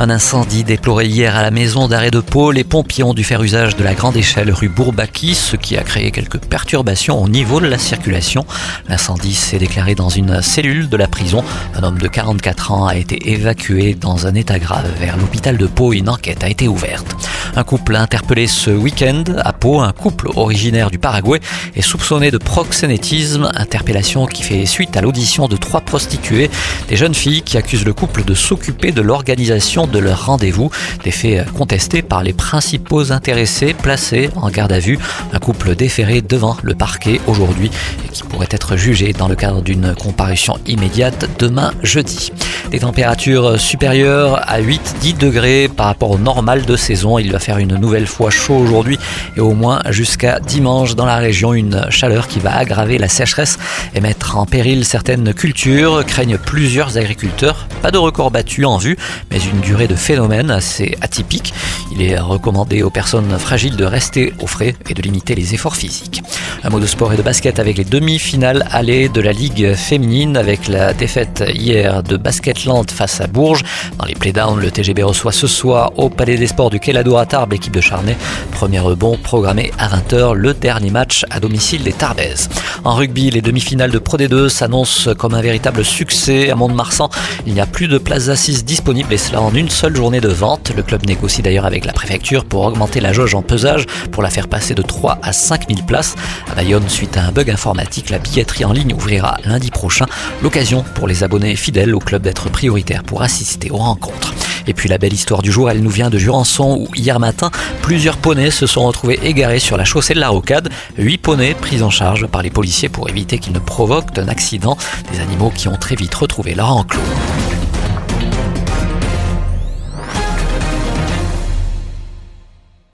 Un incendie déploré hier à la maison d'arrêt de Pau. Les pompiers ont dû faire usage de la grande échelle rue Bourbaki, ce qui a créé quelques perturbations au niveau de la circulation. L'incendie s'est déclaré dans une cellule de la prison. Un homme de 44 ans a été évacué dans un état grave vers l'hôpital de Pau. Une enquête a été ouverte. Un couple interpellé ce week-end à Pau, un couple originaire du Paraguay, est soupçonné de proxénétisme, interpellation qui fait suite à l'audition de trois prostituées, des jeunes filles qui accusent le couple de s'occuper de l'organisation de leur rendez-vous, des faits contestés par les principaux intéressés placés en garde à vue, un couple déféré devant le parquet aujourd'hui et qui pourrait être jugé dans le cadre d'une comparution immédiate demain jeudi. Des températures supérieures à 8-10 degrés par rapport au normal de saison. Il va faire une nouvelle fois chaud aujourd'hui et au moins jusqu'à dimanche dans la région. Une chaleur qui va aggraver la sécheresse et mettre en péril certaines cultures. Craignent plusieurs agriculteurs. Pas de record battu en vue, mais une durée de phénomène assez atypique. Il est recommandé aux personnes fragiles de rester au frais et de limiter les efforts physiques. Un mot de sport et de basket avec les demi-finales allées de la Ligue féminine avec la défaite hier de Basketland face à Bourges. Dans les playdowns, le TGB reçoit ce soir au Palais des Sports du Kelado à Tarbes l'équipe de Charnay. Premier rebond programmé à 20h, le dernier match à domicile des Tarbaises. En rugby, les demi-finales de Pro D2 s'annoncent comme un véritable succès à Mont-de-Marsan. Il n'y a plus de places assises disponibles et cela en une seule journée de vente. Le club négocie d'ailleurs avec la préfecture pour augmenter la jauge en pesage pour la faire passer de 3 à 5 000 places. À Bayonne, suite à un bug informatique, la billetterie en ligne ouvrira lundi prochain. L'occasion pour les abonnés fidèles au club d'être prioritaires pour assister aux rencontres. Et puis la belle histoire du jour, elle nous vient de Jurançon où hier matin, plusieurs poneys se sont retrouvés égarés sur la chaussée de la Rocade. Huit poneys pris en charge par les policiers pour éviter qu'ils ne provoquent un accident. Des animaux qui ont très vite retrouvé leur enclos.